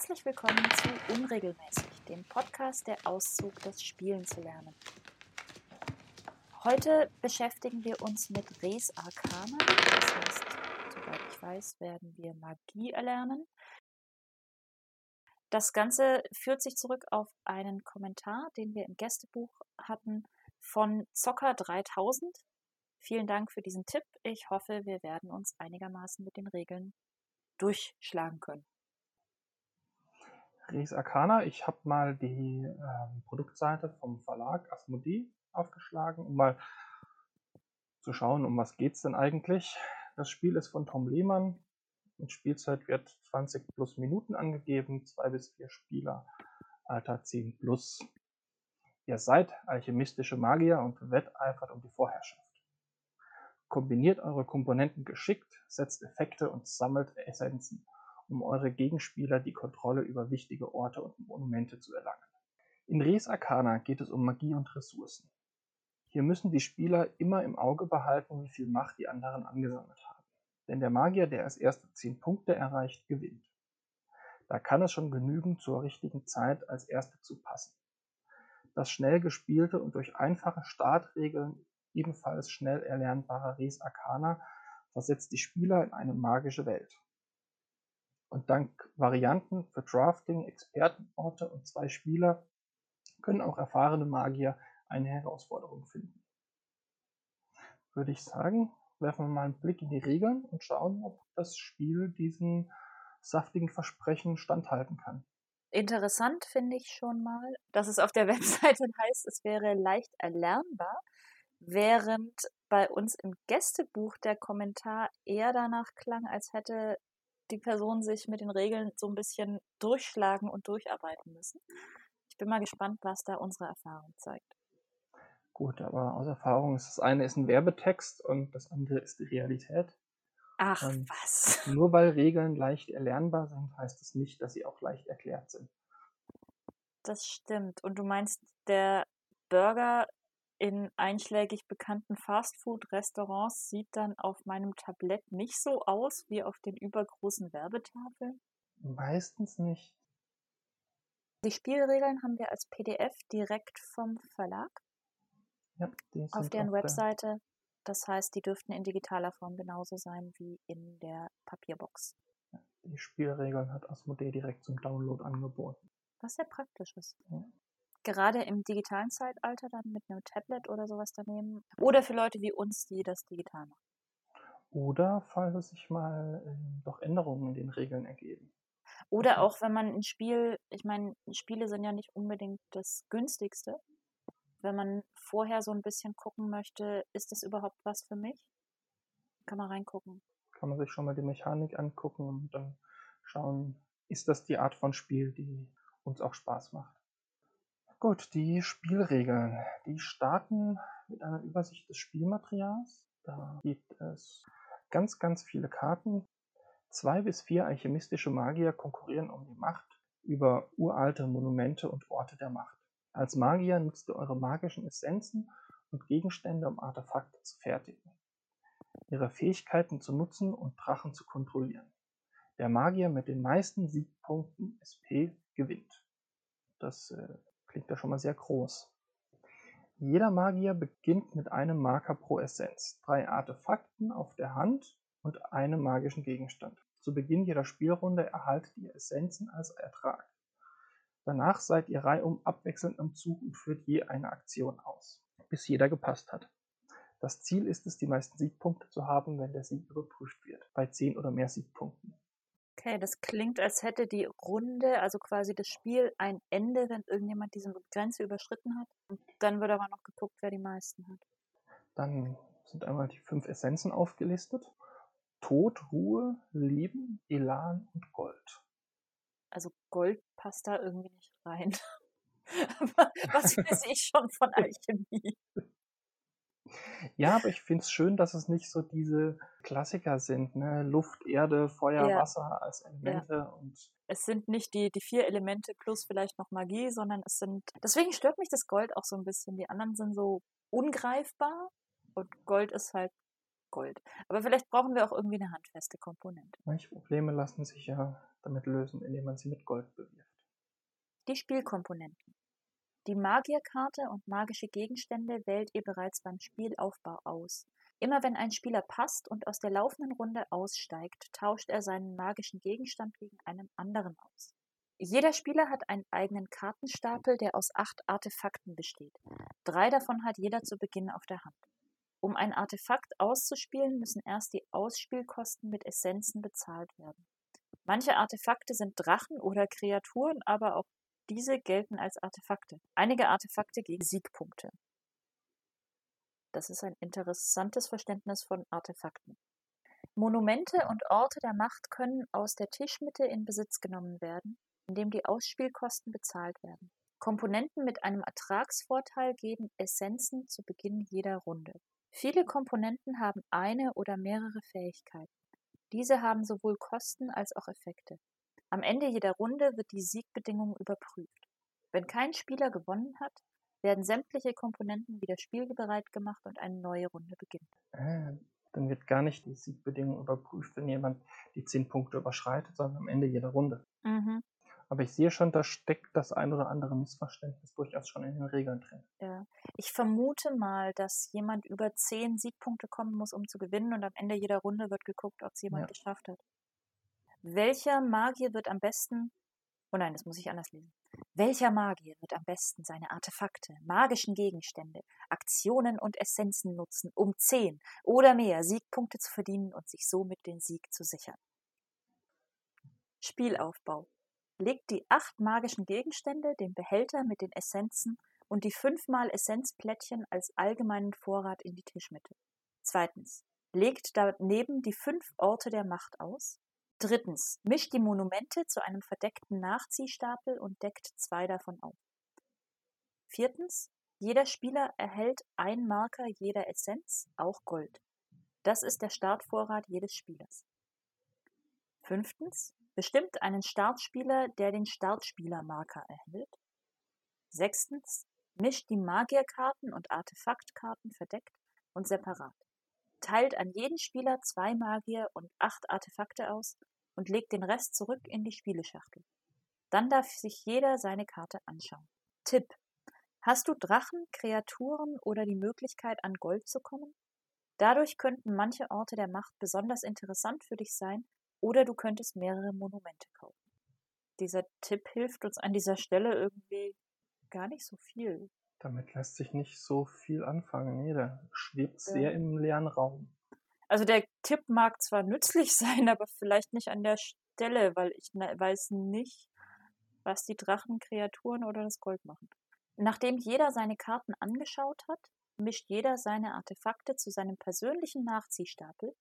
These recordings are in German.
Herzlich willkommen zu Unregelmäßig, dem Podcast der Auszug des Spielen zu lernen. Heute beschäftigen wir uns mit Res Arcana, das heißt, soweit ich weiß, werden wir Magie erlernen. Das Ganze führt sich zurück auf einen Kommentar, den wir im Gästebuch hatten von Zocker 3000. Vielen Dank für diesen Tipp. Ich hoffe, wir werden uns einigermaßen mit den Regeln durchschlagen können. Res Arcana. Ich habe mal die ähm, Produktseite vom Verlag Asmodee aufgeschlagen, um mal zu schauen, um was es denn eigentlich. Das Spiel ist von Tom Lehmann. Mit Spielzeit wird 20 plus Minuten angegeben, zwei bis vier Spieler, Alter 10 plus. Ihr seid alchemistische Magier und wetteifert um die Vorherrschaft. Kombiniert eure Komponenten geschickt, setzt Effekte und sammelt Essenzen um eure Gegenspieler die Kontrolle über wichtige Orte und Monumente zu erlangen. In Res Arcana geht es um Magie und Ressourcen. Hier müssen die Spieler immer im Auge behalten, wie viel Macht die anderen angesammelt haben. Denn der Magier, der als erster 10 Punkte erreicht, gewinnt. Da kann es schon genügen, zur richtigen Zeit als Erster zu passen. Das schnell gespielte und durch einfache Startregeln ebenfalls schnell erlernbare Res Arcana versetzt die Spieler in eine magische Welt. Und dank Varianten für Drafting, Expertenorte und zwei Spieler können auch erfahrene Magier eine Herausforderung finden. Würde ich sagen, werfen wir mal einen Blick in die Regeln und schauen, ob das Spiel diesen saftigen Versprechen standhalten kann. Interessant finde ich schon mal, dass es auf der Webseite heißt, es wäre leicht erlernbar, während bei uns im Gästebuch der Kommentar eher danach klang, als hätte die Person sich mit den Regeln so ein bisschen durchschlagen und durcharbeiten müssen. Ich bin mal gespannt, was da unsere Erfahrung zeigt. Gut, aber aus Erfahrung ist das eine ist ein Werbetext und das andere ist die Realität. Ach, und was? Nur weil Regeln leicht erlernbar sind, heißt das nicht, dass sie auch leicht erklärt sind. Das stimmt. Und du meinst, der Burger in einschlägig bekannten Fastfood-Restaurants sieht dann auf meinem Tablett nicht so aus wie auf den übergroßen Werbetafeln? Meistens nicht. Die Spielregeln haben wir als PDF direkt vom Verlag. Ja, auf deren Webseite. Das heißt, die dürften in digitaler Form genauso sein wie in der Papierbox. Die Spielregeln hat Asmodee direkt zum Download angeboten. Was sehr praktisch ist. Ja gerade im digitalen Zeitalter dann mit einem Tablet oder sowas daneben. Oder für Leute wie uns, die das digital machen. Oder falls sich mal äh, doch Änderungen in den Regeln ergeben. Oder auch wenn man ein Spiel, ich meine, Spiele sind ja nicht unbedingt das günstigste. Wenn man vorher so ein bisschen gucken möchte, ist das überhaupt was für mich? Kann man reingucken. Kann man sich schon mal die Mechanik angucken und dann schauen, ist das die Art von Spiel, die uns auch Spaß macht. Gut, die Spielregeln. Die starten mit einer Übersicht des Spielmaterials. Da gibt es ganz, ganz viele Karten. Zwei bis vier alchemistische Magier konkurrieren um die Macht über uralte Monumente und Orte der Macht. Als Magier nutzt ihr eure magischen Essenzen und Gegenstände, um Artefakte zu fertigen, ihre Fähigkeiten zu nutzen und Drachen zu kontrollieren. Der Magier mit den meisten Siegpunkten SP gewinnt. Das äh, Klingt ja schon mal sehr groß. Jeder Magier beginnt mit einem Marker pro Essenz, drei Artefakten auf der Hand und einem magischen Gegenstand. Zu Beginn jeder Spielrunde erhaltet ihr Essenzen als Ertrag. Danach seid ihr reihum abwechselnd am Zug und führt je eine Aktion aus, bis jeder gepasst hat. Das Ziel ist es, die meisten Siegpunkte zu haben, wenn der Sieg überprüft wird, bei 10 oder mehr Siegpunkten. Okay, das klingt, als hätte die Runde, also quasi das Spiel, ein Ende, wenn irgendjemand diese Grenze überschritten hat. Und dann wird aber noch geguckt, wer die meisten hat. Dann sind einmal die fünf Essenzen aufgelistet. Tod, Ruhe, Leben, Elan und Gold. Also Gold passt da irgendwie nicht rein. Was weiß ich schon von Alchemie? Ja, aber ich finde es schön, dass es nicht so diese Klassiker sind, ne? Luft, Erde, Feuer, ja. Wasser als Elemente ja. und es sind nicht die, die vier Elemente plus vielleicht noch Magie, sondern es sind. Deswegen stört mich das Gold auch so ein bisschen. Die anderen sind so ungreifbar und Gold ist halt Gold. Aber vielleicht brauchen wir auch irgendwie eine handfeste Komponente. Manche Probleme lassen sich ja damit lösen, indem man sie mit Gold bewirft. Die Spielkomponenten. Die Magierkarte und magische Gegenstände wählt ihr bereits beim Spielaufbau aus. Immer wenn ein Spieler passt und aus der laufenden Runde aussteigt, tauscht er seinen magischen Gegenstand gegen einen anderen aus. Jeder Spieler hat einen eigenen Kartenstapel, der aus acht Artefakten besteht. Drei davon hat jeder zu Beginn auf der Hand. Um ein Artefakt auszuspielen, müssen erst die Ausspielkosten mit Essenzen bezahlt werden. Manche Artefakte sind Drachen oder Kreaturen, aber auch diese gelten als Artefakte. Einige Artefakte geben Siegpunkte. Das ist ein interessantes Verständnis von Artefakten. Monumente und Orte der Macht können aus der Tischmitte in Besitz genommen werden in dem die Ausspielkosten bezahlt werden. Komponenten mit einem Ertragsvorteil geben Essenzen zu Beginn jeder Runde. Viele Komponenten haben eine oder mehrere Fähigkeiten. Diese haben sowohl Kosten als auch Effekte. Am Ende jeder Runde wird die Siegbedingung überprüft. Wenn kein Spieler gewonnen hat, werden sämtliche Komponenten wieder spielbereit gemacht und eine neue Runde beginnt. Äh, dann wird gar nicht die Siegbedingung überprüft, wenn jemand die 10 Punkte überschreitet, sondern am Ende jeder Runde. Mhm. Aber ich sehe schon, da steckt das ein oder andere Missverständnis durchaus schon in den Regeln drin. Ja. Ich vermute mal, dass jemand über zehn Siegpunkte kommen muss, um zu gewinnen und am Ende jeder Runde wird geguckt, ob es jemand ja. geschafft hat. Welcher Magier wird am besten, oh nein, das muss ich anders lesen. Welcher Magier wird am besten seine Artefakte, magischen Gegenstände, Aktionen und Essenzen nutzen, um zehn oder mehr Siegpunkte zu verdienen und sich somit den Sieg zu sichern? Spielaufbau legt die acht magischen Gegenstände, den Behälter mit den Essenzen und die fünfmal Essenzplättchen als allgemeinen Vorrat in die Tischmitte. Zweitens. Legt daneben die fünf Orte der Macht aus. Drittens. Mischt die Monumente zu einem verdeckten Nachziehstapel und deckt zwei davon auf. Viertens. Jeder Spieler erhält ein Marker jeder Essenz, auch Gold. Das ist der Startvorrat jedes Spielers. Fünftens. Bestimmt einen Startspieler, der den Startspielermarker erhält. Sechstens. Mischt die Magierkarten und Artefaktkarten verdeckt und separat. Teilt an jeden Spieler zwei Magier und acht Artefakte aus und legt den Rest zurück in die Spieleschachtel. Dann darf sich jeder seine Karte anschauen. Tipp. Hast du Drachen, Kreaturen oder die Möglichkeit, an Gold zu kommen? Dadurch könnten manche Orte der Macht besonders interessant für dich sein oder du könntest mehrere Monumente kaufen. Dieser Tipp hilft uns an dieser Stelle irgendwie gar nicht so viel. Damit lässt sich nicht so viel anfangen. Nee, der schwebt ja. sehr im leeren Raum. Also der Tipp mag zwar nützlich sein, aber vielleicht nicht an der Stelle, weil ich weiß nicht, was die Drachen, Kreaturen oder das Gold machen. Nachdem jeder seine Karten angeschaut hat, mischt jeder seine Artefakte zu seinem persönlichen Nachziehstapel,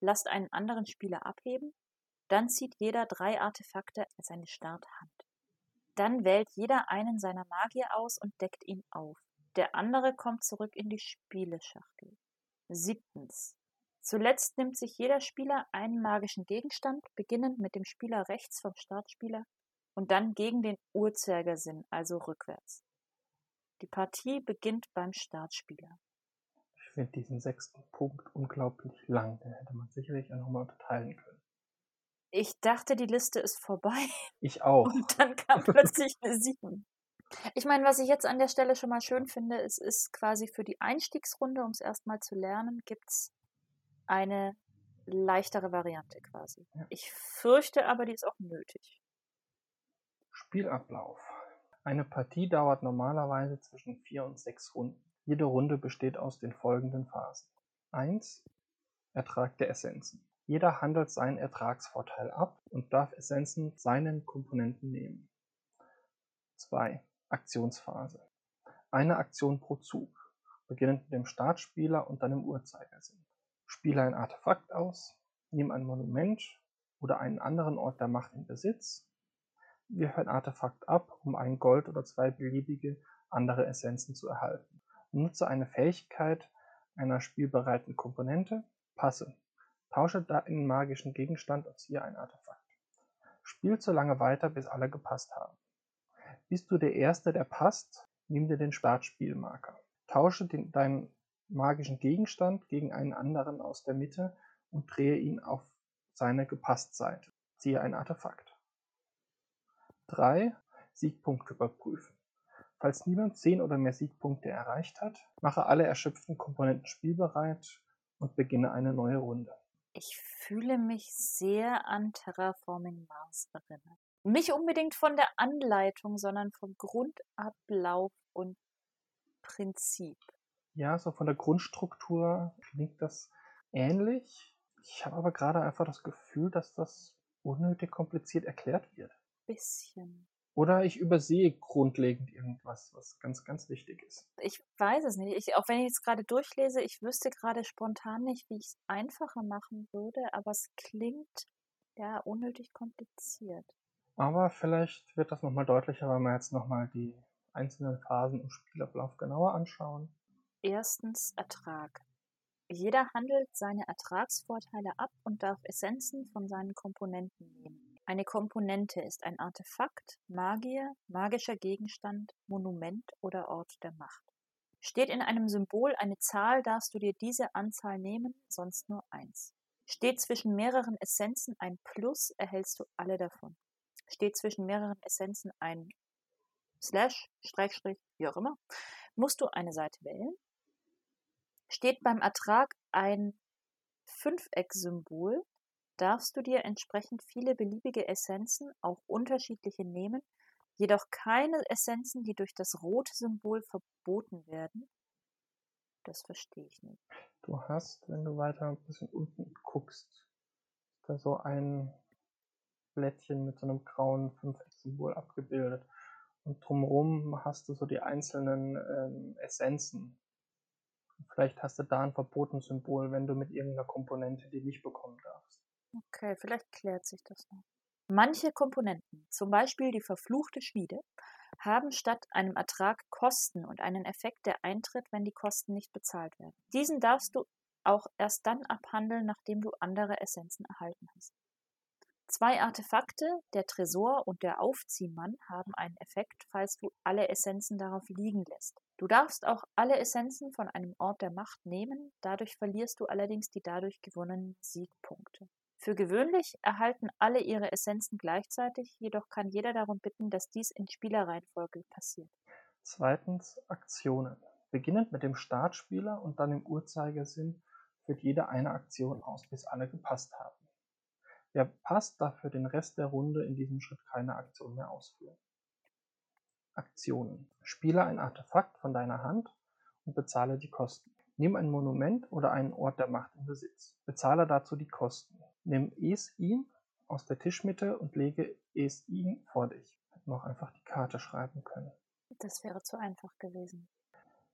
lasst einen anderen Spieler abheben dann zieht jeder drei Artefakte als seine Starthand. Dann wählt jeder einen seiner Magier aus und deckt ihn auf. Der andere kommt zurück in die Spieleschachtel. Siebtens. Zuletzt nimmt sich jeder Spieler einen magischen Gegenstand, beginnend mit dem Spieler rechts vom Startspieler und dann gegen den Uhrzeigersinn, also rückwärts. Die Partie beginnt beim Startspieler. Ich finde diesen sechsten Punkt unglaublich lang. Den hätte man sicherlich auch nochmal unterteilen können. Ich dachte, die Liste ist vorbei. Ich auch. Und dann kam plötzlich eine 7. Ich meine, was ich jetzt an der Stelle schon mal schön finde, es ist quasi für die Einstiegsrunde, um es erstmal zu lernen, gibt es eine leichtere Variante quasi. Ja. Ich fürchte aber, die ist auch nötig. Spielablauf. Eine Partie dauert normalerweise zwischen vier und sechs Runden. Jede Runde besteht aus den folgenden Phasen. 1. Ertrag der Essenzen. Jeder handelt seinen Ertragsvorteil ab und darf Essenzen seinen Komponenten nehmen. 2. Aktionsphase. Eine Aktion pro Zug, beginnend mit dem Startspieler und dann im Uhrzeigersinn. Spiele ein Artefakt aus, nimm ein Monument oder einen anderen Ort der Macht in Besitz, wirf ein Artefakt ab, um ein Gold oder zwei beliebige andere Essenzen zu erhalten. Nutze eine Fähigkeit einer spielbereiten Komponente, passe Tausche deinen magischen Gegenstand und ziehe ein Artefakt. Spiel so lange weiter, bis alle gepasst haben. Bist du der Erste, der passt, nimm dir den Startspielmarker. Tausche den, deinen magischen Gegenstand gegen einen anderen aus der Mitte und drehe ihn auf seine Gepasstseite. Ziehe ein Artefakt. 3. Siegpunkte überprüfen. Falls niemand 10 oder mehr Siegpunkte erreicht hat, mache alle erschöpften Komponenten spielbereit und beginne eine neue Runde. Ich fühle mich sehr an Terraforming Mars erinnert. Nicht unbedingt von der Anleitung, sondern vom Grundablauf und Prinzip. Ja, so von der Grundstruktur klingt das ähnlich. Ich habe aber gerade einfach das Gefühl, dass das unnötig kompliziert erklärt wird. Bisschen. Oder ich übersehe grundlegend irgendwas, was ganz, ganz wichtig ist. Ich weiß es nicht. Ich, auch wenn ich es gerade durchlese, ich wüsste gerade spontan nicht, wie ich es einfacher machen würde, aber es klingt ja unnötig kompliziert. Aber vielleicht wird das nochmal deutlicher, wenn wir jetzt nochmal die einzelnen Phasen im Spielablauf genauer anschauen. Erstens Ertrag. Jeder handelt seine Ertragsvorteile ab und darf Essenzen von seinen Komponenten nehmen. Eine Komponente ist ein Artefakt, Magier, magischer Gegenstand, Monument oder Ort der Macht. Steht in einem Symbol eine Zahl, darfst du dir diese Anzahl nehmen, sonst nur eins. Steht zwischen mehreren Essenzen ein Plus, erhältst du alle davon. Steht zwischen mehreren Essenzen ein Slash, Streckstrich, wie auch immer, musst du eine Seite wählen. Steht beim Ertrag ein Fünfeck-Symbol, darfst du dir entsprechend viele beliebige Essenzen, auch unterschiedliche nehmen, jedoch keine Essenzen, die durch das rote Symbol verboten werden. Das verstehe ich nicht. Du hast, wenn du weiter ein bisschen unten guckst, da so ein Blättchen mit so einem grauen Fünfeck-Symbol abgebildet. Und drumherum hast du so die einzelnen ähm, Essenzen. Vielleicht hast du da ein Verbotensymbol, wenn du mit irgendeiner Komponente die nicht bekommen darfst. Okay, vielleicht klärt sich das noch. Manche Komponenten, zum Beispiel die verfluchte Schmiede, haben statt einem Ertrag Kosten und einen Effekt, der eintritt, wenn die Kosten nicht bezahlt werden. Diesen darfst du auch erst dann abhandeln, nachdem du andere Essenzen erhalten hast. Zwei Artefakte, der Tresor und der Aufziehmann, haben einen Effekt, falls du alle Essenzen darauf liegen lässt. Du darfst auch alle Essenzen von einem Ort der Macht nehmen, dadurch verlierst du allerdings die dadurch gewonnenen Siegpunkte. Für gewöhnlich erhalten alle ihre Essenzen gleichzeitig, jedoch kann jeder darum bitten, dass dies in Spielerreihenfolge passiert. Zweitens Aktionen. Beginnend mit dem Startspieler und dann im Uhrzeigersinn führt jeder eine Aktion aus, bis alle gepasst haben. Wer passt, darf für den Rest der Runde in diesem Schritt keine Aktion mehr ausführen. Aktionen. Spiele ein Artefakt von deiner Hand und bezahle die Kosten. Nimm ein Monument oder einen Ort der Macht in Besitz. Bezahle dazu die Kosten. Nimm Es-Ihn aus der Tischmitte und lege Es-Ihn vor dich. Hätten wir auch einfach die Karte schreiben können. Das wäre zu einfach gewesen.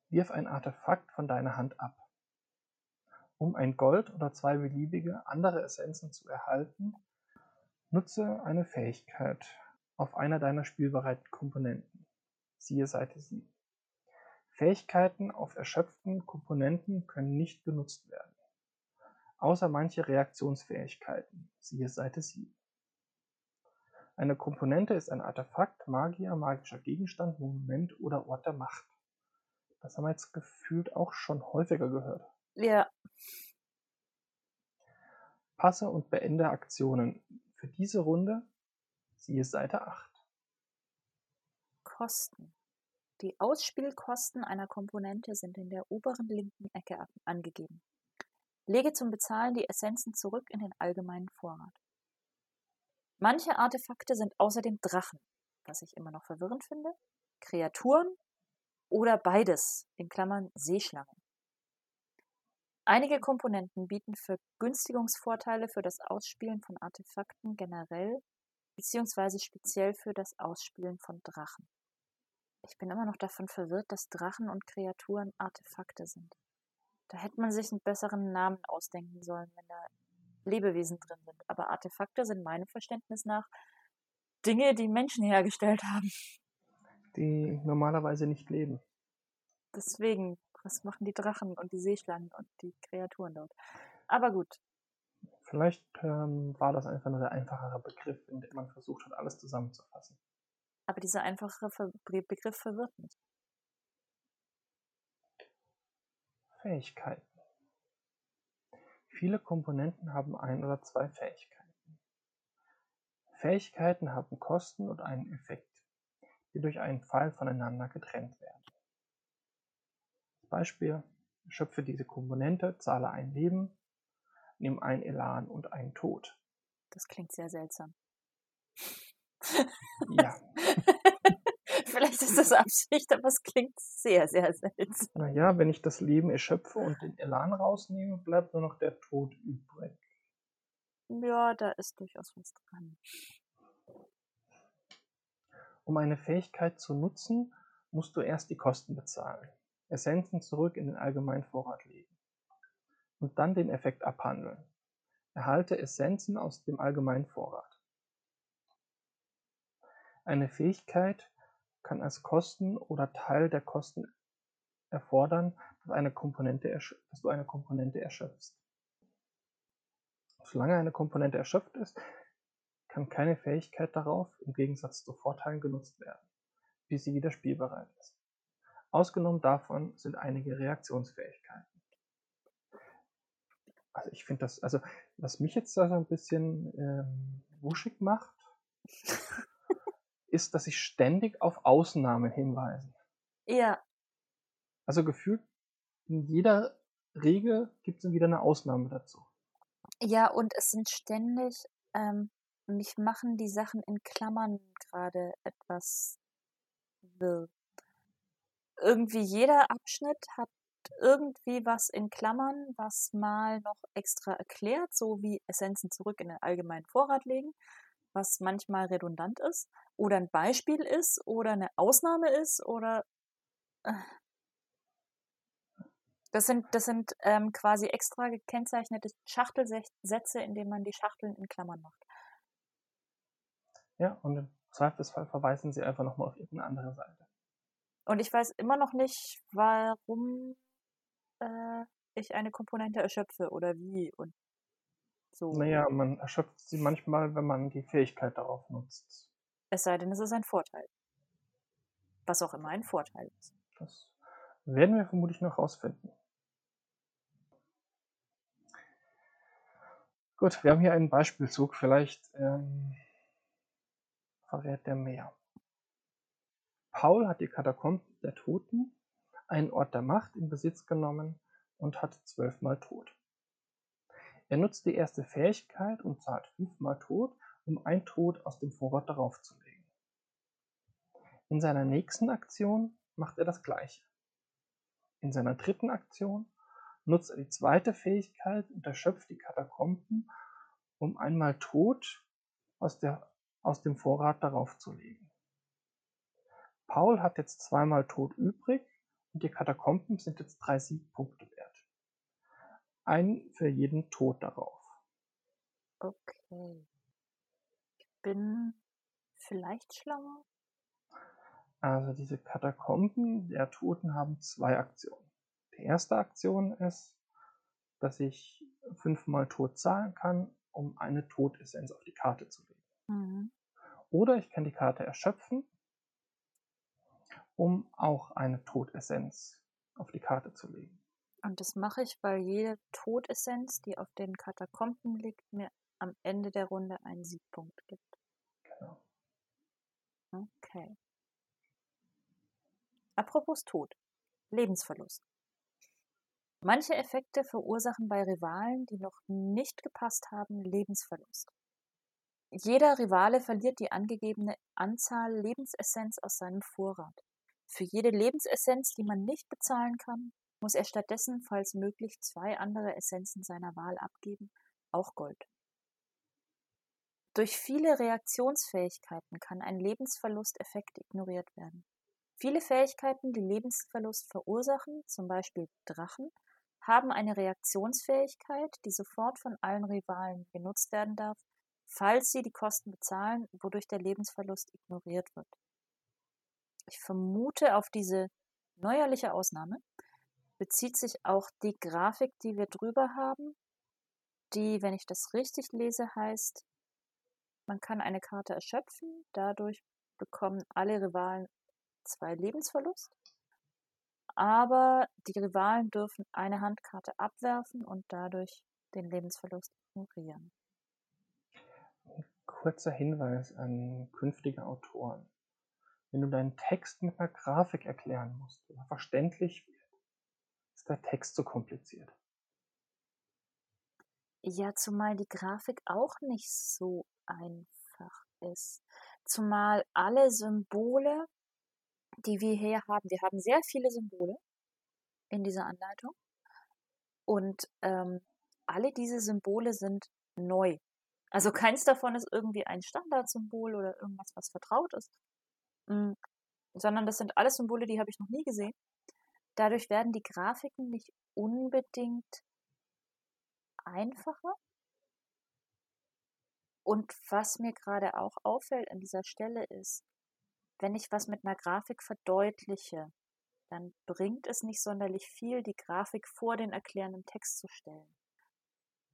Wirf ein Artefakt von deiner Hand ab. Um ein Gold oder zwei beliebige andere Essenzen zu erhalten, nutze eine Fähigkeit auf einer deiner spielbereiten Komponenten. Siehe Seite 7. Fähigkeiten auf erschöpften Komponenten können nicht benutzt werden außer manche Reaktionsfähigkeiten, siehe Seite 7. Eine Komponente ist ein Artefakt, Magier, magischer Gegenstand, Monument oder Ort der Macht. Das haben wir jetzt gefühlt auch schon häufiger gehört. Ja. Passe und beende Aktionen. Für diese Runde siehe Seite 8. Kosten. Die Ausspielkosten einer Komponente sind in der oberen linken Ecke angegeben. Lege zum Bezahlen die Essenzen zurück in den allgemeinen Vorrat. Manche Artefakte sind außerdem Drachen, was ich immer noch verwirrend finde, Kreaturen oder beides, in Klammern Seeschlangen. Einige Komponenten bieten Vergünstigungsvorteile für das Ausspielen von Artefakten generell beziehungsweise speziell für das Ausspielen von Drachen. Ich bin immer noch davon verwirrt, dass Drachen und Kreaturen Artefakte sind. Da hätte man sich einen besseren Namen ausdenken sollen, wenn da Lebewesen drin sind. Aber Artefakte sind meinem Verständnis nach Dinge, die Menschen hergestellt haben. Die normalerweise nicht leben. Deswegen, was machen die Drachen und die Seeschlangen und die Kreaturen dort? Aber gut. Vielleicht ähm, war das einfach nur der einfachere Begriff, in dem man versucht hat, alles zusammenzufassen. Aber dieser einfache Begriff verwirrt mich. Fähigkeiten. Viele Komponenten haben ein oder zwei Fähigkeiten. Fähigkeiten haben Kosten und einen Effekt, die durch einen Pfeil voneinander getrennt werden. Beispiel, schöpfe diese Komponente, zahle ein Leben, nimm ein Elan und einen Tod. Das klingt sehr seltsam. Ja. Vielleicht ist das Absicht, aber es klingt sehr, sehr seltsam. Naja, wenn ich das Leben erschöpfe und den Elan rausnehme, bleibt nur noch der Tod übrig. Ja, da ist durchaus was dran. Um eine Fähigkeit zu nutzen, musst du erst die Kosten bezahlen, Essenzen zurück in den allgemeinen Vorrat legen und dann den Effekt abhandeln. Erhalte Essenzen aus dem allgemeinen Vorrat. Eine Fähigkeit kann als Kosten oder Teil der Kosten erfordern, dass, eine dass du eine Komponente erschöpfst. Solange eine Komponente erschöpft ist, kann keine Fähigkeit darauf im Gegensatz zu Vorteilen genutzt werden, bis sie wieder spielbereit ist. Ausgenommen davon sind einige Reaktionsfähigkeiten. Also ich finde das, also was mich jetzt da so ein bisschen ähm, wuschig macht, ist, dass sie ständig auf Ausnahmen hinweisen. Ja. Also gefühlt in jeder Regel gibt es wieder eine Ausnahme dazu. Ja, und es sind ständig, ähm, mich machen die Sachen in Klammern gerade etwas wirr. Irgendwie jeder Abschnitt hat irgendwie was in Klammern, was mal noch extra erklärt, so wie Essenzen zurück in den allgemeinen Vorrat legen, was manchmal redundant ist oder ein Beispiel ist oder eine Ausnahme ist oder äh. das sind, das sind ähm, quasi extra gekennzeichnete Schachtelsätze, in denen man die Schachteln in Klammern macht. Ja, und im Zweifelsfall verweisen sie einfach nochmal auf irgendeine andere Seite. Und ich weiß immer noch nicht, warum äh, ich eine Komponente erschöpfe oder wie und so. Naja, man erschöpft sie manchmal, wenn man die Fähigkeit darauf nutzt. Es sei denn, es ist ein Vorteil. Was auch immer ein Vorteil ist. Das werden wir vermutlich noch rausfinden. Gut, wir haben hier einen Beispielzug. Vielleicht ähm, verrät der mehr. Paul hat die Katakomben der Toten, einen Ort der Macht, in Besitz genommen und hat zwölfmal Tod. Er nutzt die erste Fähigkeit und zahlt fünfmal Tod, um ein Tod aus dem Vorrat darauf zu legen. In seiner nächsten Aktion macht er das gleiche. In seiner dritten Aktion nutzt er die zweite Fähigkeit und erschöpft die Katakomben, um einmal Tod aus, der, aus dem Vorrat darauf zu legen. Paul hat jetzt zweimal Tod übrig und die Katakomben sind jetzt drei Siegpunkte wert ein für jeden Tod darauf. Okay. Bin vielleicht schlauer. Also diese Katakomben der Toten haben zwei Aktionen. Die erste Aktion ist, dass ich fünfmal Tod zahlen kann, um eine Todessenz auf die Karte zu legen. Mhm. Oder ich kann die Karte erschöpfen, um auch eine Todessenz auf die Karte zu legen. Und das mache ich, weil jede Todessenz, die auf den Katakomben liegt, mir am Ende der Runde einen Siegpunkt gibt. Okay. Apropos Tod. Lebensverlust. Manche Effekte verursachen bei Rivalen, die noch nicht gepasst haben, Lebensverlust. Jeder Rivale verliert die angegebene Anzahl Lebensessenz aus seinem Vorrat. Für jede Lebensessenz, die man nicht bezahlen kann, muss er stattdessen, falls möglich, zwei andere Essenzen seiner Wahl abgeben, auch Gold. Durch viele Reaktionsfähigkeiten kann ein Lebensverlusteffekt ignoriert werden. Viele Fähigkeiten, die Lebensverlust verursachen, zum Beispiel Drachen, haben eine Reaktionsfähigkeit, die sofort von allen Rivalen genutzt werden darf, falls sie die Kosten bezahlen, wodurch der Lebensverlust ignoriert wird. Ich vermute auf diese neuerliche Ausnahme, bezieht sich auch die Grafik, die wir drüber haben, die, wenn ich das richtig lese, heißt, man kann eine Karte erschöpfen, dadurch bekommen alle Rivalen zwei Lebensverlust. aber die Rivalen dürfen eine Handkarte abwerfen und dadurch den Lebensverlust ignorieren. Kurzer Hinweis an künftige Autoren. Wenn du deinen Text mit einer Grafik erklären musst oder verständlich wird, ist der Text zu kompliziert. Ja, zumal die Grafik auch nicht so einfach ist. Zumal alle Symbole, die wir hier haben, wir haben sehr viele Symbole in dieser Anleitung. Und ähm, alle diese Symbole sind neu. Also keins davon ist irgendwie ein Standardsymbol oder irgendwas, was vertraut ist, mhm. sondern das sind alles Symbole, die habe ich noch nie gesehen. Dadurch werden die Grafiken nicht unbedingt einfacher. Und was mir gerade auch auffällt an dieser Stelle ist, wenn ich was mit einer Grafik verdeutliche, dann bringt es nicht sonderlich viel, die Grafik vor den erklärenden Text zu stellen.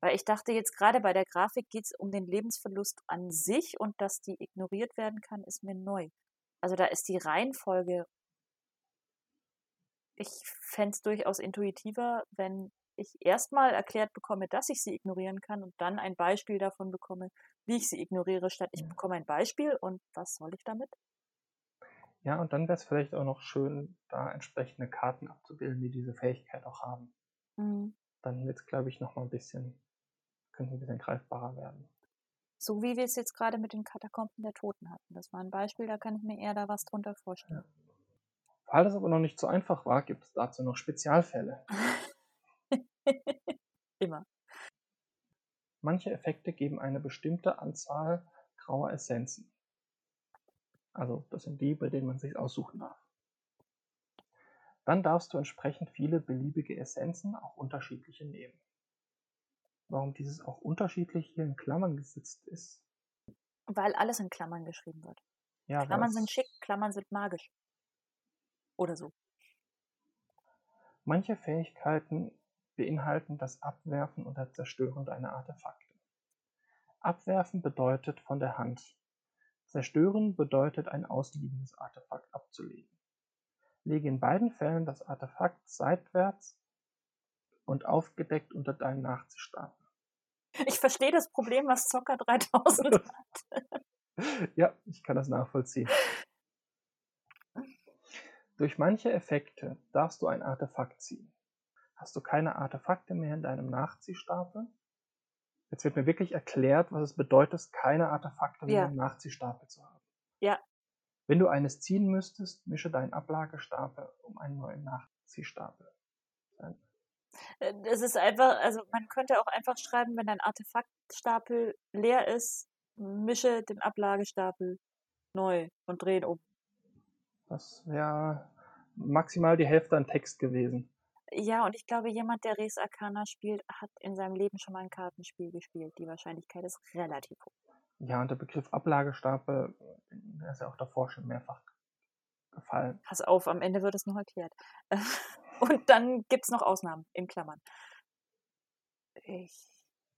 Weil ich dachte jetzt gerade bei der Grafik geht es um den Lebensverlust an sich und dass die ignoriert werden kann, ist mir neu. Also da ist die Reihenfolge. Ich fände es durchaus intuitiver, wenn ich erstmal erklärt bekomme, dass ich sie ignorieren kann und dann ein Beispiel davon bekomme, wie ich sie ignoriere, statt ich bekomme ein Beispiel und was soll ich damit? Ja, und dann wäre es vielleicht auch noch schön, da entsprechende Karten abzubilden, die diese Fähigkeit auch haben. Mhm. Dann wird es, glaube ich, noch mal ein bisschen könnte ein bisschen greifbarer werden. So wie wir es jetzt gerade mit den Katakomben der Toten hatten. Das war ein Beispiel, da kann ich mir eher da was drunter vorstellen. Ja. Weil das aber noch nicht so einfach war, gibt es dazu noch Spezialfälle. Immer. Manche Effekte geben eine bestimmte Anzahl grauer Essenzen. Also das sind die, bei denen man sich aussuchen darf. Dann darfst du entsprechend viele beliebige Essenzen, auch unterschiedliche nehmen warum dieses auch unterschiedlich hier in Klammern gesetzt ist. Weil alles in Klammern geschrieben wird. Ja, Klammern sind schick, Klammern sind magisch. Oder so. Manche Fähigkeiten beinhalten das Abwerfen oder Zerstören deiner Artefakte. Abwerfen bedeutet von der Hand. Zerstören bedeutet ein ausliegendes Artefakt abzulegen. Lege in beiden Fällen das Artefakt seitwärts und aufgedeckt unter deinen Nachziehstapel. Ich verstehe das Problem, was Zocker 3000 hat. ja, ich kann das nachvollziehen. Durch manche Effekte darfst du ein Artefakt ziehen. Hast du keine Artefakte mehr in deinem Nachziehstapel? Jetzt wird mir wirklich erklärt, was es bedeutet, keine Artefakte mehr ja. im Nachziehstapel zu haben. Ja. Wenn du eines ziehen müsstest, mische deinen Ablagestapel um einen neuen Nachziehstapel. Äh, es ist einfach, also man könnte auch einfach schreiben, wenn dein Artefaktstapel leer ist, mische den Ablagestapel neu und dreh ihn um. Das wäre maximal die Hälfte an Text gewesen. Ja, und ich glaube, jemand, der Res Arcana spielt, hat in seinem Leben schon mal ein Kartenspiel gespielt. Die Wahrscheinlichkeit ist relativ hoch. Ja, und der Begriff Ablagestapel, der ist ja auch davor schon mehrfach gefallen. Pass auf, am Ende wird es noch erklärt. Und dann gibt es noch Ausnahmen in Klammern. Ich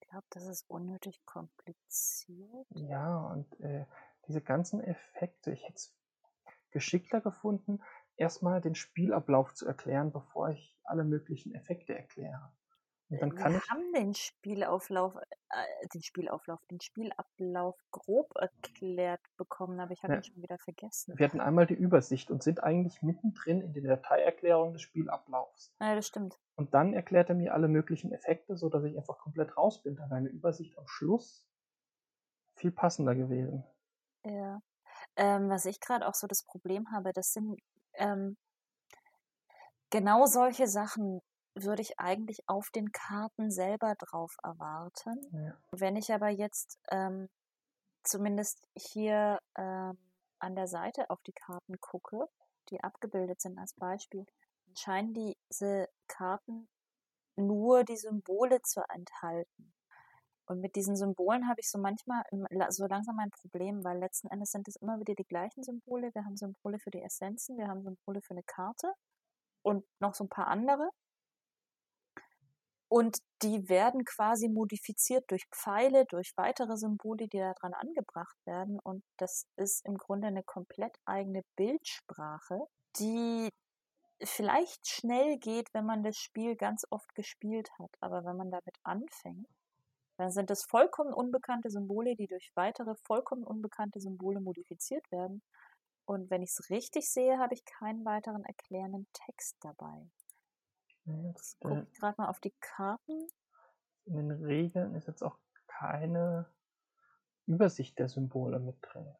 glaube, das ist unnötig kompliziert. Ja, und äh, diese ganzen Effekte, ich hätte es geschickter gefunden, erstmal den Spielablauf zu erklären, bevor ich alle möglichen Effekte erkläre. Und dann kann Wir ich haben den Spielauflauf, äh, den Spielauflauf, den Spielablauf grob erklärt bekommen, aber ich habe ja. ihn schon wieder vergessen. Wir hatten einmal die Übersicht und sind eigentlich mittendrin in der Dateierklärung des Spielablaufs. Ja, das stimmt. Und dann erklärt er mir alle möglichen Effekte, sodass ich einfach komplett raus bin. Da wäre eine Übersicht am Schluss viel passender gewesen. Ja. Ähm, was ich gerade auch so das Problem habe, das sind ähm, genau solche Sachen, würde ich eigentlich auf den Karten selber drauf erwarten. Ja. Wenn ich aber jetzt ähm, zumindest hier ähm, an der Seite auf die Karten gucke, die abgebildet sind als Beispiel, scheinen diese Karten nur die Symbole zu enthalten. Und mit diesen Symbolen habe ich so manchmal so langsam ein Problem, weil letzten Endes sind es immer wieder die gleichen Symbole. Wir haben Symbole für die Essenzen, wir haben Symbole für eine Karte und noch so ein paar andere. Und die werden quasi modifiziert durch Pfeile, durch weitere Symbole, die daran angebracht werden. Und das ist im Grunde eine komplett eigene Bildsprache, die vielleicht schnell geht, wenn man das Spiel ganz oft gespielt hat. Aber wenn man damit anfängt, dann sind es vollkommen unbekannte Symbole, die durch weitere vollkommen unbekannte Symbole modifiziert werden. Und wenn ich es richtig sehe, habe ich keinen weiteren erklärenden Text dabei. Jetzt gucke ich gerade mal auf die Karten. In den Regeln ist jetzt auch keine Übersicht der Symbole mit drin.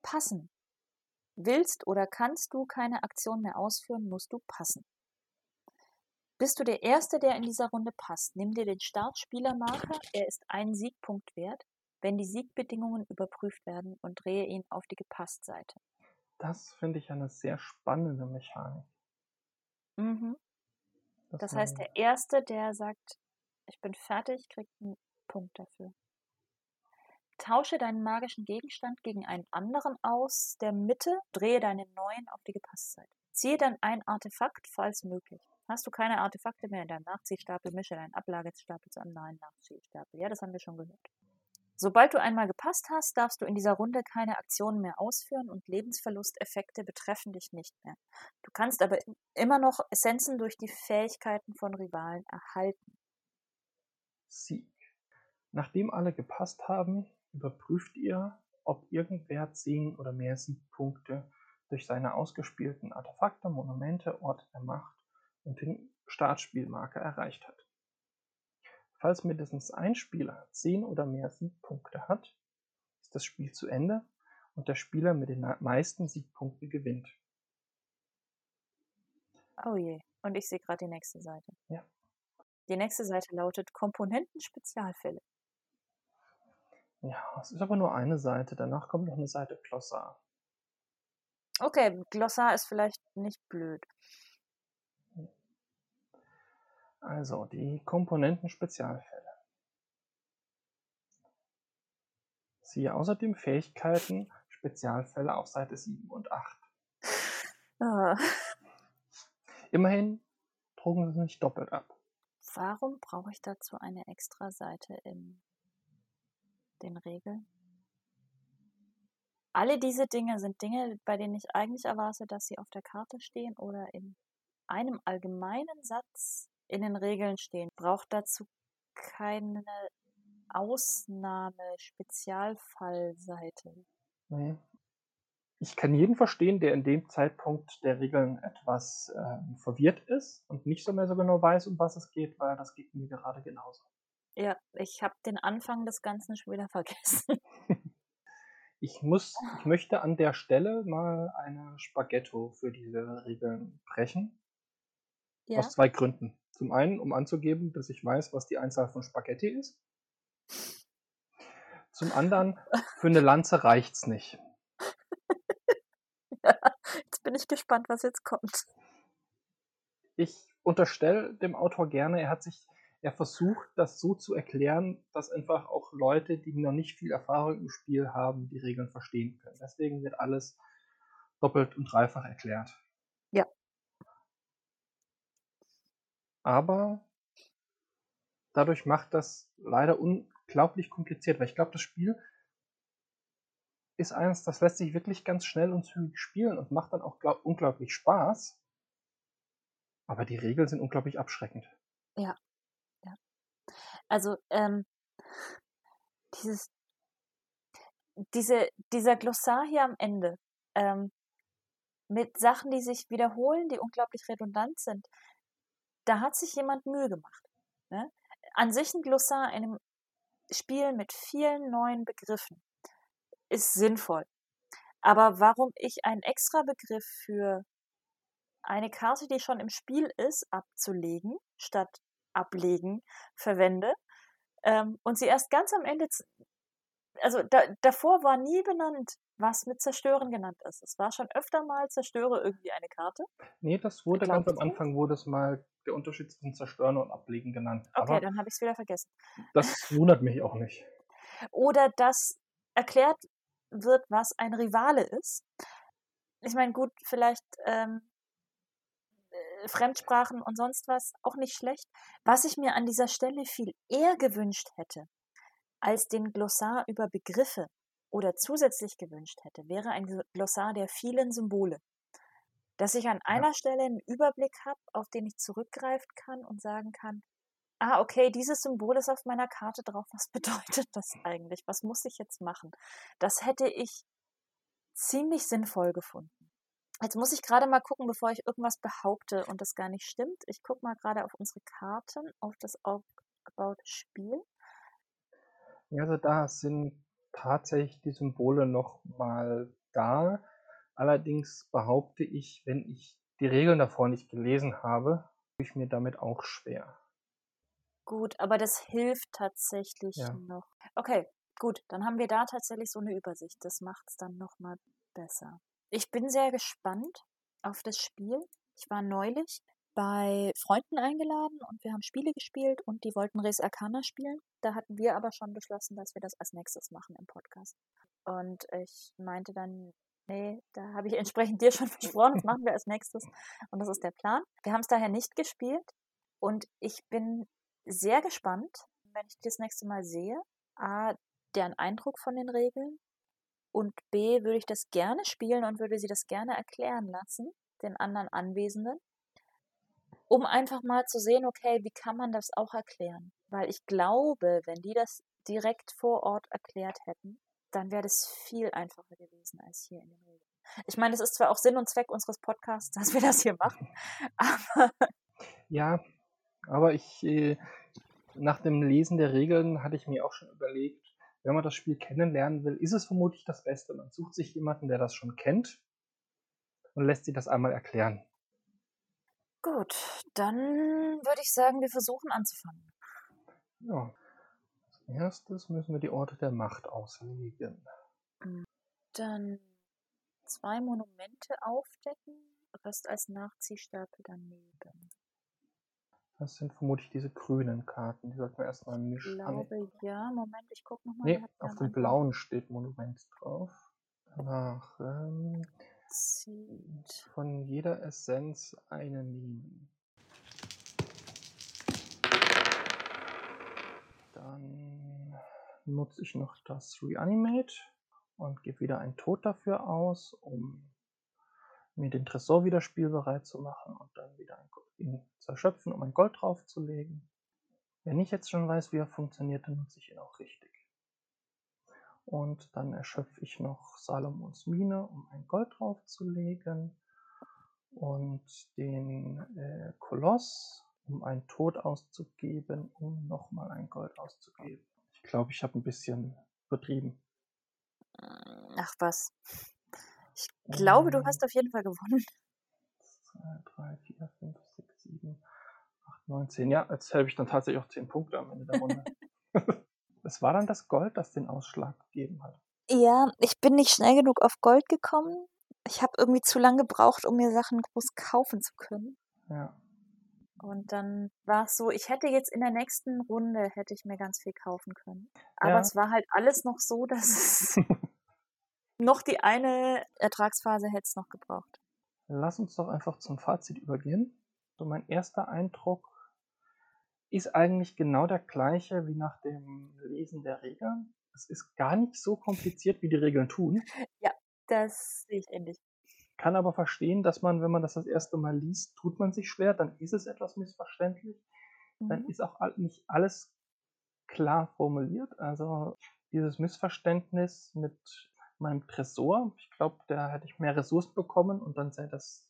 Passen. Willst oder kannst du keine Aktion mehr ausführen, musst du passen. Bist du der Erste, der in dieser Runde passt, nimm dir den Startspielermarker, er ist ein Siegpunkt wert, wenn die Siegbedingungen überprüft werden und drehe ihn auf die Gepasst-Seite. Das finde ich eine sehr spannende Mechanik. Mhm. Das, das heißt, der Erste, der sagt, ich bin fertig, kriegt einen Punkt dafür. Tausche deinen magischen Gegenstand gegen einen anderen aus der Mitte, drehe deinen neuen auf die gepasste Seite. Ziehe dann ein Artefakt, falls möglich. Hast du keine Artefakte mehr in deinem Nachziehstapel, mische deinen Ablagestapel zu einem neuen Nachziehstapel. Ja, das haben wir schon gehört. Sobald du einmal gepasst hast, darfst du in dieser Runde keine Aktionen mehr ausführen und Lebensverlusteffekte betreffen dich nicht mehr. Du kannst aber immer noch Essenzen durch die Fähigkeiten von Rivalen erhalten. Sieg. Nachdem alle gepasst haben, überprüft ihr, ob irgendwer 10 oder mehr Siegpunkte durch seine ausgespielten Artefakte, Monumente, Orte der Macht und den Startspielmarker erreicht hat. Falls mindestens ein Spieler 10 oder mehr Siegpunkte hat, ist das Spiel zu Ende und der Spieler mit den meisten Siegpunkten gewinnt. Oh je, und ich sehe gerade die nächste Seite. Ja. Die nächste Seite lautet Komponenten-Spezialfälle. Ja, es ist aber nur eine Seite. Danach kommt noch eine Seite Glossar. Okay, Glossar ist vielleicht nicht blöd. Also, die Komponenten-Spezialfälle. Siehe außerdem Fähigkeiten, Spezialfälle auf Seite 7 und 8. Ah. Immerhin drucken sie es nicht doppelt ab. Warum brauche ich dazu eine extra Seite in den Regeln? Alle diese Dinge sind Dinge, bei denen ich eigentlich erwarte, dass sie auf der Karte stehen oder in einem allgemeinen Satz in den Regeln stehen. Braucht dazu keine Ausnahme-Spezialfallseite. Nee. Ich kann jeden verstehen, der in dem Zeitpunkt der Regeln etwas äh, verwirrt ist und nicht so mehr so genau weiß, um was es geht, weil das geht mir gerade genauso. Ja, ich habe den Anfang des Ganzen schon wieder vergessen. ich muss, ich möchte an der Stelle mal eine Spaghetto für diese Regeln brechen. Ja. Aus zwei Gründen. Zum einen, um anzugeben, dass ich weiß, was die Einzahl von Spaghetti ist. Zum anderen, für eine Lanze reicht's nicht. ja, jetzt bin ich gespannt, was jetzt kommt. Ich unterstelle dem Autor gerne, er hat sich, er versucht, das so zu erklären, dass einfach auch Leute, die noch nicht viel Erfahrung im Spiel haben, die Regeln verstehen können. Deswegen wird alles doppelt und dreifach erklärt. Aber dadurch macht das leider unglaublich kompliziert, weil ich glaube, das Spiel ist eines, das lässt sich wirklich ganz schnell und zügig spielen und macht dann auch glaub, unglaublich Spaß. Aber die Regeln sind unglaublich abschreckend. Ja, ja. Also, ähm, dieses, diese, dieser Glossar hier am Ende, ähm, mit Sachen, die sich wiederholen, die unglaublich redundant sind, da hat sich jemand Mühe gemacht. Ne? An sich ein Glossar in einem Spiel mit vielen neuen Begriffen ist sinnvoll. Aber warum ich einen extra Begriff für eine Karte, die schon im Spiel ist, abzulegen, statt ablegen, verwende ähm, und sie erst ganz am Ende, also da, davor war nie benannt, was mit Zerstören genannt ist. Es war schon öfter mal Zerstöre irgendwie eine Karte. Nee, das wurde ganz am Anfang, wurde es mal der Unterschied zwischen Zerstören und Ablegen genannt. Okay, Aber dann habe ich es wieder vergessen. Das wundert mich auch nicht. Oder dass erklärt wird, was ein Rivale ist. Ich meine, gut, vielleicht ähm, äh, Fremdsprachen und sonst was auch nicht schlecht. Was ich mir an dieser Stelle viel eher gewünscht hätte, als den Glossar über Begriffe oder zusätzlich gewünscht hätte, wäre ein Glossar der vielen Symbole. Dass ich an einer Stelle einen Überblick habe, auf den ich zurückgreifen kann und sagen kann, ah, okay, dieses Symbol ist auf meiner Karte drauf. Was bedeutet das eigentlich? Was muss ich jetzt machen? Das hätte ich ziemlich sinnvoll gefunden. Jetzt muss ich gerade mal gucken, bevor ich irgendwas behaupte und das gar nicht stimmt. Ich gucke mal gerade auf unsere Karten, auf das aufgebaute Spiel. Ja, also da sind tatsächlich die Symbole noch mal da. Allerdings behaupte ich, wenn ich die Regeln davor nicht gelesen habe, tue ich mir damit auch schwer. Gut, aber das hilft tatsächlich Ja. noch. Okay, gut, dann haben wir da tatsächlich so eine Übersicht. Das macht es dann nochmal besser. Ich bin sehr gespannt auf das Spiel. Ich war neulich bei Freunden eingeladen und wir haben Spiele gespielt und die wollten Res Arcana spielen. Da hatten wir aber schon beschlossen, dass wir das als nächstes machen im Podcast. Und ich meinte dann, nee, da habe ich entsprechend dir schon versprochen, das machen wir als nächstes. Und das ist der Plan. Wir haben es daher nicht gespielt und ich bin sehr gespannt, wenn ich das nächste Mal sehe. A, deren Eindruck von den Regeln und B, würde ich das gerne spielen und würde sie das gerne erklären lassen, den anderen Anwesenden, um einfach mal zu sehen, okay, wie kann man das auch erklären? Weil ich glaube, wenn die das direkt vor Ort erklärt hätten, dann wäre das viel einfacher gewesen als hier in den Regeln. Ich meine, das ist zwar auch Sinn und Zweck unseres Podcasts, dass wir das hier machen, aber Ja, aber ich, äh, nach dem Lesen der Regeln hatte ich mir auch schon überlegt, wenn man das Spiel kennenlernen will, ist es vermutlich das Beste. Man sucht sich jemanden, der das schon kennt und lässt sich das einmal erklären. Gut, dann würde ich sagen, wir versuchen anzufangen. Ja. Als erstes müssen wir die Orte der Macht auslegen. Dann zwei Monumente aufdecken, Rest als Nachziehstapel daneben. Das sind vermutlich diese grünen Karten. Die sollten wir erstmal Ich mischen. Ah, nee. glaube, ja. Moment, ich gucke nochmal. nee, auf dem blauen steht Monument drauf. Danach ähm, Zieht. von jeder Essenz eine nehmen. Dann nutze ich noch das Reanimate und gebe wieder ein Tod dafür aus, um mir den Tresor wieder spielbereit zu machen und dann wieder ihn zu erschöpfen, um ein Gold draufzulegen. Wenn ich jetzt schon weiß, wie er funktioniert, dann nutze ich ihn auch richtig. Und dann erschöpfe ich noch Salomons Mine, um ein Gold draufzulegen. Und den äh, Koloss, um einen Tod auszugeben, um nochmal ein Gold auszugeben. Ich glaube, ich habe ein bisschen übertrieben. Ach was. Ich glaube, du Ähm, hast auf jeden Fall gewonnen. 2, 3, 4, 5, 6, 7, 8, 9, 10. Ja, jetzt habe ich dann tatsächlich auch 10 Punkte am Ende der Runde. Es war dann das Gold, das den Ausschlag gegeben hat. Ja, ich bin nicht schnell genug auf Gold gekommen. Ich habe irgendwie zu lange gebraucht, um mir Sachen groß kaufen zu können. Ja. Und dann war es so, ich hätte jetzt in der nächsten Runde hätte ich mir ganz viel kaufen können. Aber Ja. es war halt alles noch so, dass es noch die eine Ertragsphase hätte es noch gebraucht. Lass uns doch einfach zum Fazit übergehen. So mein erster Eindruck ist eigentlich genau der gleiche wie nach dem Lesen der Regeln. Es ist gar nicht so kompliziert, wie die Regeln tun. Das sehe ich ähnlich. Kann aber verstehen, dass man, wenn man das das erste Mal liest, tut man sich schwer, dann ist es etwas missverständlich. Dann Mhm. ist auch nicht alles klar formuliert. Also dieses Missverständnis mit meinem Tresor, ich glaube, da hätte ich mehr Ressourcen bekommen und dann sähe das,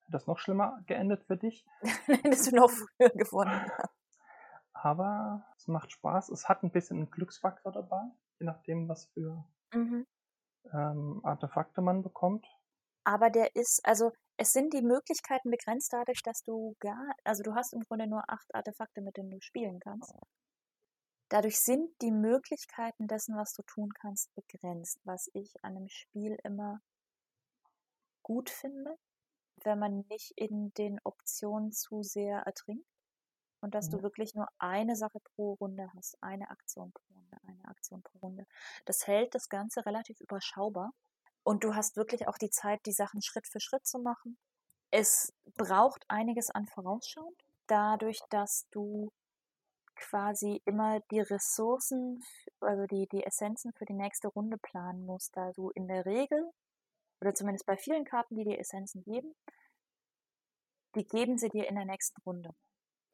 hätte das noch schlimmer geendet für dich. Hättest du noch früher gewonnen. Aber es macht Spaß. Es hat ein bisschen einen Glücksfaktor dabei, je nachdem, was für Mhm. ähm, Artefakte man bekommt. Aber der ist, also es sind die Möglichkeiten begrenzt dadurch, dass du gar, also du hast im Grunde nur acht Artefakte, mit denen du spielen kannst. Dadurch sind die Möglichkeiten dessen, was du tun kannst, begrenzt, was ich an einem Spiel immer gut finde, wenn man nicht in den Optionen zu sehr ertrinkt und dass du Ja. wirklich nur eine Sache pro Runde hast, eine Aktion pro Runde, eine Aktion pro Runde. Das hält das Ganze relativ überschaubar und du hast wirklich auch die Zeit, die Sachen Schritt für Schritt zu machen. Es braucht einiges an Vorausschauend, dadurch, dass du quasi immer die Ressourcen, also die, die Essenzen für die nächste Runde planen musst, da du in der Regel, oder zumindest bei vielen Karten, die dir Essenzen geben, die geben sie dir in der nächsten Runde.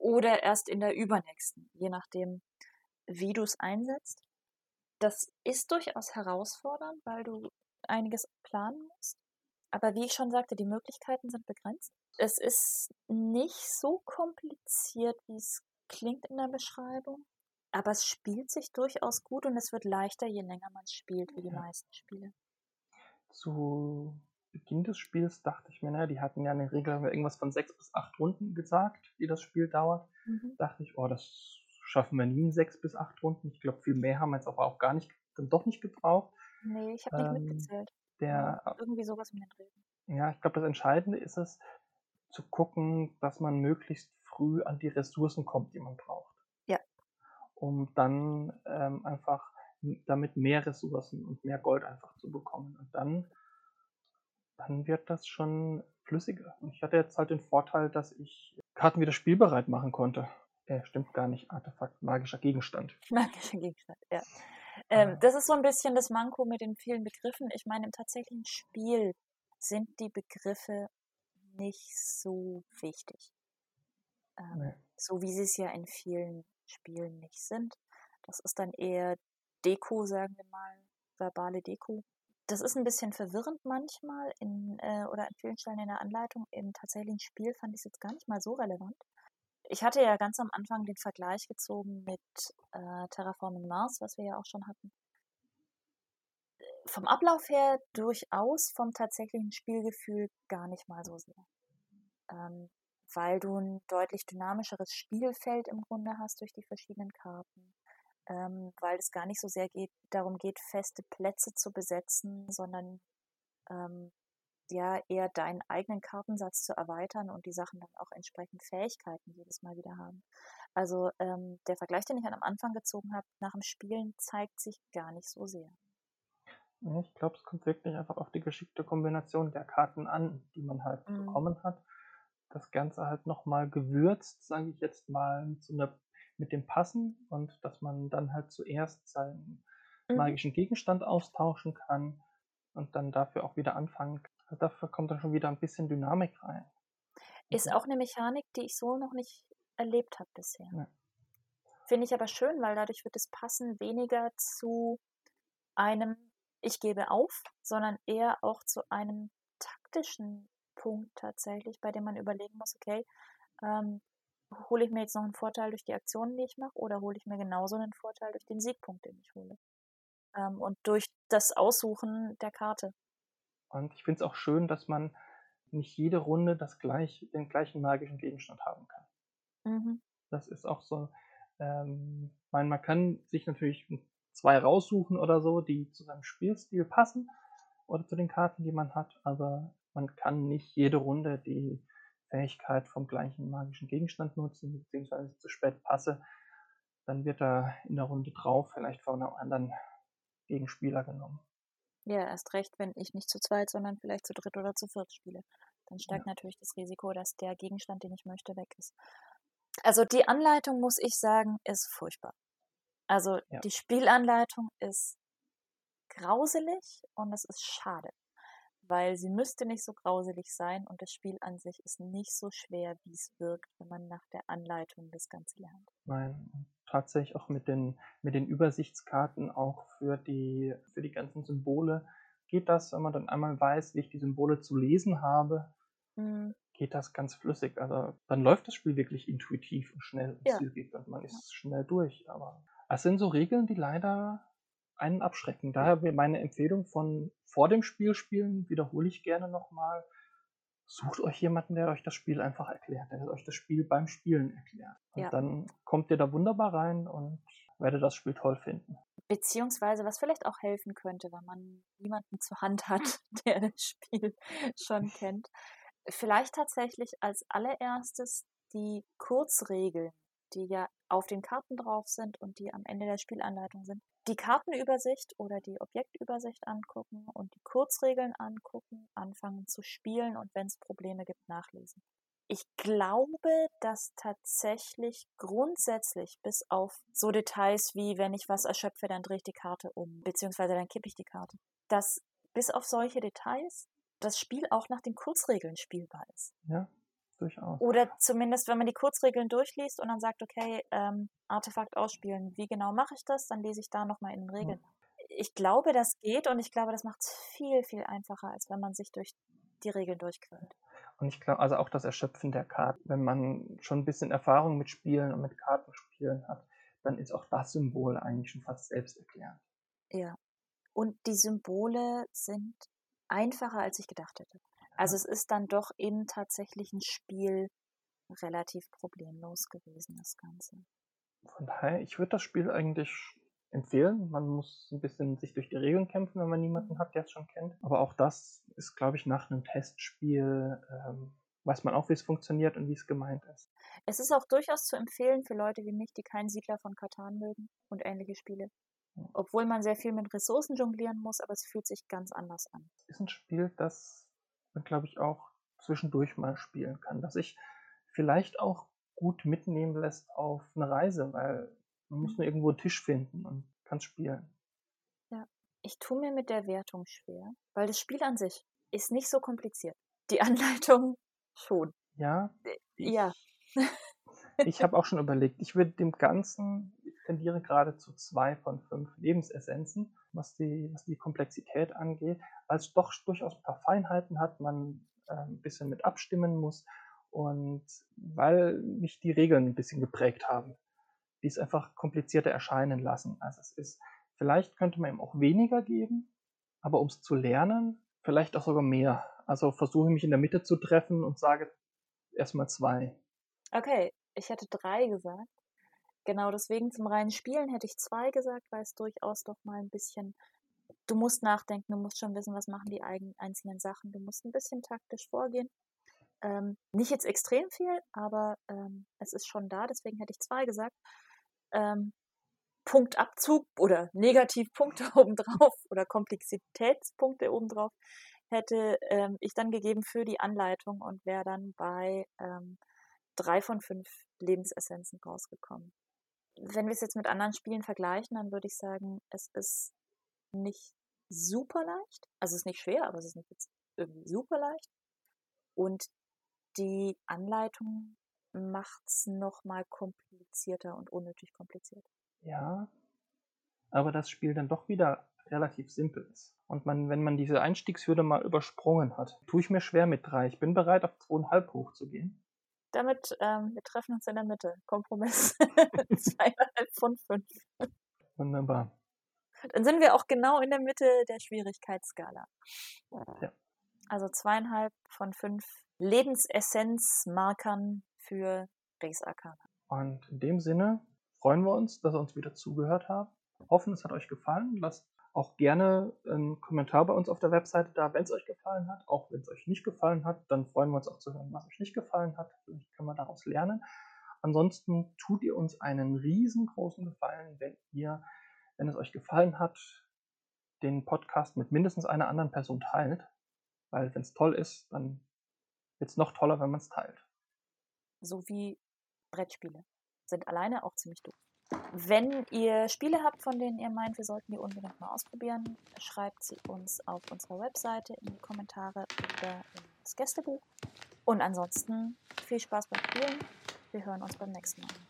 Oder erst in der übernächsten, je nachdem, wie du es einsetzt. Das ist durchaus herausfordernd, weil du einiges planen musst. Aber wie ich schon sagte, die Möglichkeiten sind begrenzt. Es ist nicht so kompliziert, wie es klingt in der Beschreibung. Aber es spielt sich durchaus gut und es wird leichter, je länger man spielt, wie die meisten Spiele. Zu Beginn des Spiels dachte ich mir, naja, die hatten ja in der Regel irgendwas von sechs bis acht Runden gesagt, wie das Spiel dauert. Mhm. Dachte ich, oh, das schaffen wir nie in sechs bis acht Runden. Ich glaube, viel mehr haben wir jetzt aber auch gar nicht, dann doch nicht gebraucht. Nee, ich habe nicht ähm, mitgezählt. Der, ja, irgendwie sowas um den Dreh. Ja, ich glaube, das Entscheidende ist es, zu gucken, dass man möglichst früh an die Ressourcen kommt, die man braucht. Ja. Um dann ähm, einfach damit mehr Ressourcen und mehr Gold einfach zu bekommen. Und dann, dann wird das schon flüssiger. Und ich hatte jetzt halt den Vorteil, dass ich Karten wieder spielbereit machen konnte. Äh, stimmt gar nicht, Artefakt, magischer Gegenstand. Magischer Gegenstand, ja. Ähm, das ist so ein bisschen das Manko mit den vielen Begriffen. Ich meine, im tatsächlichen Spiel sind die Begriffe nicht so wichtig. Ähm, nee. So wie sie es ja in vielen Spielen nicht sind. Das ist dann eher Deko, sagen wir mal, verbale Deko. Das ist ein bisschen verwirrend manchmal in, äh, oder an vielen Stellen in der Anleitung. Im tatsächlichen Spiel fand ich es jetzt gar nicht mal so relevant. Ich hatte ja ganz am Anfang den Vergleich gezogen mit äh, Terraforming Mars, was wir ja auch schon hatten. Vom Ablauf her durchaus, vom tatsächlichen Spielgefühl gar nicht mal so sehr. Ähm, weil du ein deutlich dynamischeres Spielfeld im Grunde hast durch die verschiedenen Karten. Ähm, weil es gar nicht so sehr geht, darum geht, feste Plätze zu besetzen, sondern ähm, ja eher deinen eigenen Kartensatz zu erweitern und die Sachen dann auch entsprechend Fähigkeiten jedes Mal wieder haben. Also ähm, der Vergleich, den ich am Anfang gezogen habe, nach dem Spielen zeigt sich gar nicht so sehr. Ich glaube, es kommt wirklich einfach auf die geschickte Kombination der Karten an, die man halt mhm. bekommen hat. Das Ganze halt nochmal gewürzt, sage ich jetzt mal, zu einer, mit dem Passen und dass man dann halt zuerst seinen mhm. magischen Gegenstand austauschen kann und dann dafür auch wieder anfangen kann. Also dafür kommt dann schon wieder ein bisschen Dynamik rein. Ist mhm. auch eine Mechanik, die ich so noch nicht erlebt habe bisher. Ja. Finde ich aber schön, weil dadurch wird das Passen weniger zu einem Ich gebe auf, sondern eher auch zu einem taktischen Punkt tatsächlich, bei dem man überlegen muss, okay, ähm, hole ich mir jetzt noch einen Vorteil durch die Aktionen, die ich mache, oder hole ich mir genauso einen Vorteil durch den Siegpunkt, den ich hole. Ähm, und durch das Aussuchen der Karte. Und ich finde es auch schön, dass man nicht jede Runde das gleich, den gleichen magischen Gegenstand haben kann. Mhm. Das ist auch so. Ähm, man, man kann sich natürlich zwei raussuchen oder so, die zu seinem Spielstil passen oder zu den Karten, die man hat, aber man kann nicht jede Runde die Fähigkeit vom gleichen magischen Gegenstand nutzen, beziehungsweise zu spät passe. Dann wird er in der Runde drauf vielleicht von einem anderen Gegenspieler genommen. Ja, erst recht, wenn ich nicht zu zweit, sondern vielleicht zu dritt oder zu viert spiele. Dann steigt ja. natürlich das Risiko, dass der Gegenstand, den ich möchte, weg ist. Also die Anleitung, muss ich sagen, ist furchtbar. Also ja. die Spielanleitung ist grauselig und es ist schade, weil sie müsste nicht so grauselig sein und das Spiel an sich ist nicht so schwer, wie es wirkt, wenn man nach der Anleitung das Ganze lernt. Nein, tatsächlich auch mit den, mit den Übersichtskarten auch für die, für die ganzen Symbole geht das, wenn man dann einmal weiß, wie ich die Symbole zu lesen habe, mhm. geht das ganz flüssig. Also dann läuft das Spiel wirklich intuitiv und schnell und ja. zügig und man ist ja. schnell durch. Aber es sind so Regeln, die leider einen abschrecken. Daher wäre meine Empfehlung von vor dem Spiel spielen, wiederhole ich gerne nochmal, sucht euch jemanden, der euch das Spiel einfach erklärt, der euch das Spiel beim Spielen erklärt. Und ja. dann kommt ihr da wunderbar rein und werdet das Spiel toll finden. Beziehungsweise, was vielleicht auch helfen könnte, wenn man niemanden zur Hand hat, der das Spiel schon kennt, vielleicht tatsächlich als allererstes die Kurzregeln, die ja auf den Karten drauf sind und die am Ende der Spielanleitung sind, die Kartenübersicht oder die Objektübersicht angucken und die Kurzregeln angucken, anfangen zu spielen und wenn es Probleme gibt, nachlesen. Ich glaube, dass tatsächlich grundsätzlich bis auf so Details wie, wenn ich was erschöpfe, dann drehe ich die Karte um, beziehungsweise dann kippe ich die Karte, dass bis auf solche Details das Spiel auch nach den Kurzregeln spielbar ist. Ja, durchaus. Oder zumindest, wenn man die Kurzregeln durchliest und dann sagt, okay, ähm, Artefakt ausspielen, wie genau mache ich das? Dann lese ich da nochmal in den Regeln. Ja. Ich glaube, das geht und ich glaube, das macht es viel, viel einfacher, als wenn man sich durch die Regeln durchquält. Und ich glaube, also auch das Erschöpfen der Karten, wenn man schon ein bisschen Erfahrung mit Spielen und mit Kartenspielen hat, dann ist auch das Symbol eigentlich schon fast selbsterklärend. Ja. Und die Symbole sind einfacher, als ich gedacht hätte. Also es ist dann doch im tatsächlichen Spiel relativ problemlos gewesen, das Ganze. Von daher, ich würde das Spiel eigentlich empfehlen. Man muss ein bisschen sich durch die Regeln kämpfen, wenn man niemanden hat, der es schon kennt. Aber auch das ist, glaube ich, nach einem Testspiel, ähm, weiß man auch, wie es funktioniert und wie es gemeint ist. Es ist auch durchaus zu empfehlen für Leute wie mich, die keinen Siedler von Katan mögen und ähnliche Spiele. Obwohl man sehr viel mit Ressourcen jonglieren muss, aber es fühlt sich ganz anders an. Ist ein Spiel, das glaube ich, auch zwischendurch mal spielen kann, das sich vielleicht auch gut mitnehmen lässt auf eine Reise, weil man muss nur irgendwo einen Tisch finden und kann spielen. Ja, ich tue mir mit der Wertung schwer, weil das Spiel an sich ist nicht so kompliziert. Die Anleitung schon. Ja. Ich, ja. ich habe auch schon überlegt, ich würde dem Ganzen tendiere gerade zu zwei von fünf Lebensessenzen, was die, was die Komplexität angeht, weil es doch durchaus ein paar Feinheiten hat, man äh, ein bisschen mit abstimmen muss und weil mich die Regeln ein bisschen geprägt haben, die es einfach komplizierter erscheinen lassen, als es ist. Vielleicht könnte man ihm auch weniger geben, aber um es zu lernen, vielleicht auch sogar mehr. Also versuche ich mich in der Mitte zu treffen und sage erstmal zwei. Okay, ich hätte drei gesagt. Genau deswegen zum reinen Spielen hätte ich zwei gesagt, weil es durchaus doch mal ein bisschen, du musst nachdenken, du musst schon wissen, was machen die eigenen einzelnen Sachen, du musst ein bisschen taktisch vorgehen. Ähm, nicht jetzt extrem viel, aber ähm, es ist schon da, deswegen hätte ich zwei gesagt. Ähm, Punktabzug oder Negativpunkte obendrauf oder Komplexitätspunkte obendrauf hätte ähm, ich dann gegeben für die Anleitung und wäre dann bei ähm, drei von fünf Lebensessenzen rausgekommen wenn wir es jetzt mit anderen Spielen vergleichen, dann würde ich sagen, es ist nicht super leicht. Also es ist nicht schwer, aber es ist nicht jetzt irgendwie super leicht. Und die Anleitung macht es nochmal komplizierter und unnötig kompliziert. Ja, aber das Spiel dann doch wieder relativ simpel ist. Und man, wenn man diese Einstiegshürde mal übersprungen hat, tue ich mir schwer mit drei. Ich bin bereit, auf zweieinhalb hochzugehen damit, ähm, wir treffen uns in der Mitte. Kompromiss. Zweieinhalb von fünf. Wunderbar. Dann sind wir auch genau in der Mitte der Schwierigkeitsskala. Ja. Also zweieinhalb von fünf Lebensessenzmarkern für Res Arcana. Und in dem Sinne freuen wir uns, dass ihr uns wieder zugehört habt. Hoffen, es hat euch gefallen. Lasst auch gerne einen Kommentar bei uns auf der Webseite da, wenn es euch gefallen hat. Auch wenn es euch nicht gefallen hat, dann freuen wir uns auch zu hören, was euch nicht gefallen hat. Vielleicht können wir daraus lernen. Ansonsten tut ihr uns einen riesengroßen Gefallen, wenn ihr, wenn es euch gefallen hat, den Podcast mit mindestens einer anderen Person teilt. Weil wenn es toll ist, dann wird es noch toller, wenn man es teilt. So wie Brettspiele. Sind alleine auch ziemlich doof. Wenn ihr Spiele habt, von denen ihr meint, wir sollten die unbedingt mal ausprobieren, schreibt sie uns auf unserer Webseite in die Kommentare oder ins Gästebuch. Und ansonsten viel Spaß beim Spielen. Wir hören uns beim nächsten Mal.